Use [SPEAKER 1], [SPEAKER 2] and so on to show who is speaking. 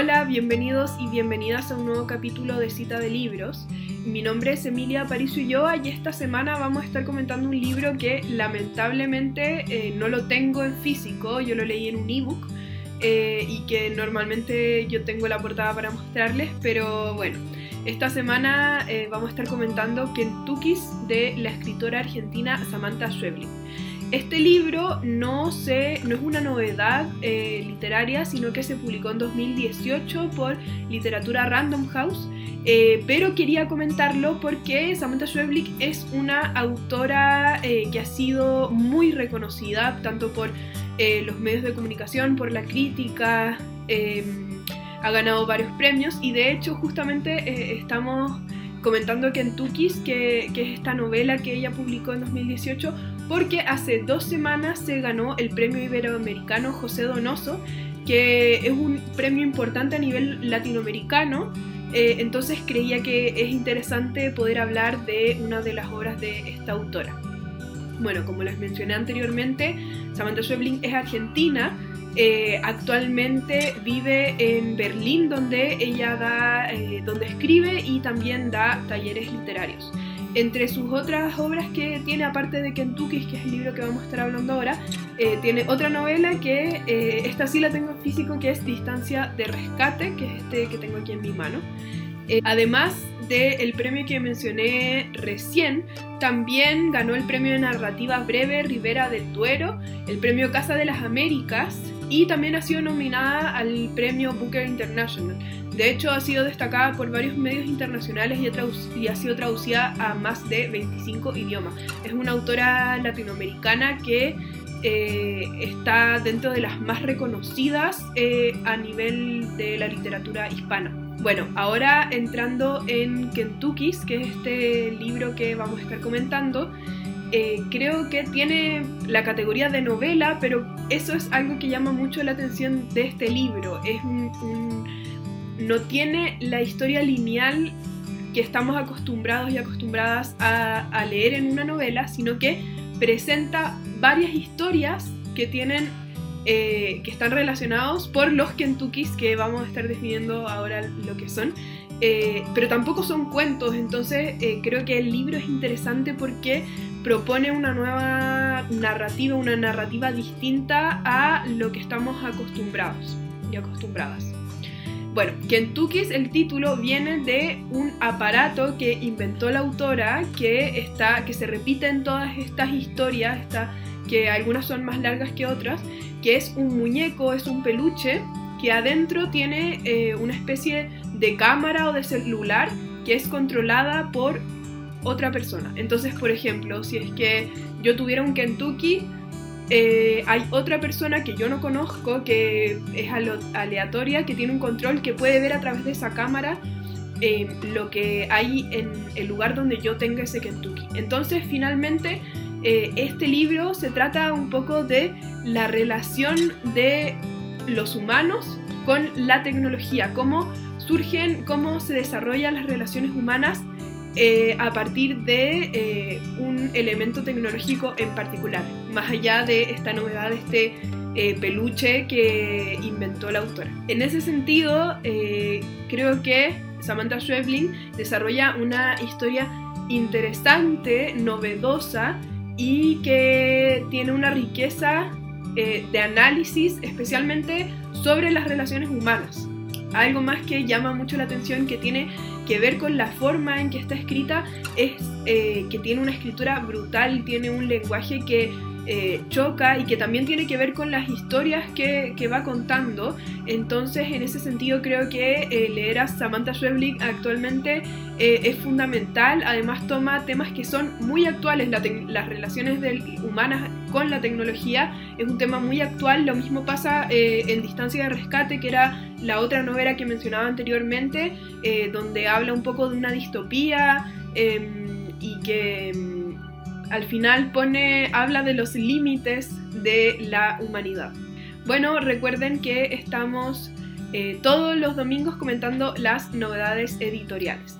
[SPEAKER 1] Hola, bienvenidos y bienvenidas a un nuevo capítulo de Cita de Libros. Mi nombre es Emilia Aparicio Ulloa y esta semana vamos a estar comentando un libro que lamentablemente eh, no lo tengo en físico, yo lo leí en un ebook eh, y que normalmente yo tengo la portada para mostrarles, pero bueno, esta semana eh, vamos a estar comentando Kentucky's de la escritora argentina Samantha Schweblin. Este libro no, es una novedad eh, literaria, sino que se publicó en 2018 por Literatura Random House, eh, pero quería comentarlo porque Samantha Schweblin es una autora eh, que ha sido muy reconocida, tanto por los medios de comunicación, por la crítica, ha ganado varios premios y de hecho justamente estamos comentando Kentucky's, que, que es esta novela que ella publicó en 2018, porque hace dos semanas se ganó el premio iberoamericano José Donoso, que es un premio importante a nivel latinoamericano. Eh, entonces creía que es interesante poder hablar de una de las obras de esta autora. Bueno, como les mencioné anteriormente, Samantha Schweblin es argentina, eh, actualmente vive en Berlín, donde ella da, eh, donde escribe y también da talleres literarios. Entre sus otras obras que tiene, aparte de Kentucky, que es el libro que vamos a estar hablando ahora, eh, tiene otra novela que esta sí la tengo en físico, que es Distancia de Rescate, que es este que tengo aquí en mi mano. además del premio que mencioné recién, también ganó el premio de narrativa breve Rivera del Duero, el premio Casa de las Américas y también ha sido nominada al premio Booker International. De hecho, ha sido destacada por varios medios internacionales y ha, sido traducida a más de 25 idiomas. Es una autora latinoamericana que eh, está dentro de las más reconocidas eh, a nivel de la literatura hispana. Bueno, ahora entrando en Kentucky's, que es este libro que vamos a estar comentando, eh, creo que tiene la categoría de novela, pero eso es algo que llama mucho la atención de este libro. Es no tiene la historia lineal que estamos acostumbrados y acostumbradas a, leer en una novela, sino que presenta varias historias que tienen eh, que están relacionados por los Kentuckys que vamos a estar definiendo ahora lo que son. Eh, pero tampoco son cuentos, entonces creo que el libro es interesante porque propone una nueva narrativa, una narrativa distinta a lo que estamos acostumbrados y acostumbradas. Bueno, Kentucky's, el título viene de un aparato que inventó la autora que, está, que se repite en todas estas historias, que algunas son más largas que otras, que es un muñeco, es un peluche que adentro tiene eh, una especie de cámara o de celular que es controlada por otra persona. Entonces, por ejemplo, si es que yo tuviera un Kentucky, eh, hay otra persona que yo no conozco, que es aleatoria, que tiene un control que puede ver a través de esa cámara eh, lo que hay en el lugar donde yo tenga ese Kentucky. Entonces, finalmente, eh, este libro se trata un poco de la relación de los humanos con la tecnología, cómo surgen, cómo se desarrollan las relaciones humanas eh, a partir de eh, un elemento tecnológico en particular, más allá de esta novedad, de este eh, peluche que inventó la autora. En ese sentido, creo que Samantha Schweblin desarrolla una historia interesante, novedosa y que tiene una riqueza de análisis especialmente sobre las relaciones humanas. Algo más que llama mucho la atención que tiene que ver con la forma en que está escrita es eh, que tiene una escritura brutal, tiene un lenguaje que eh, choca y que también tiene que ver con las historias que, va contando. Entonces, en ese sentido, creo que eh, leer a Samantha Schweblin actualmente es fundamental. Además, toma temas que son muy actuales. las relaciones humanas con la tecnología es un tema muy actual. Lo mismo pasa en Distancia de Rescate, que era la otra novela que mencionaba anteriormente, donde habla un poco de una distopía em, y que al final pone, habla de los límites de la humanidad. Bueno, recuerden que estamos eh, todos los domingos comentando las novedades editoriales.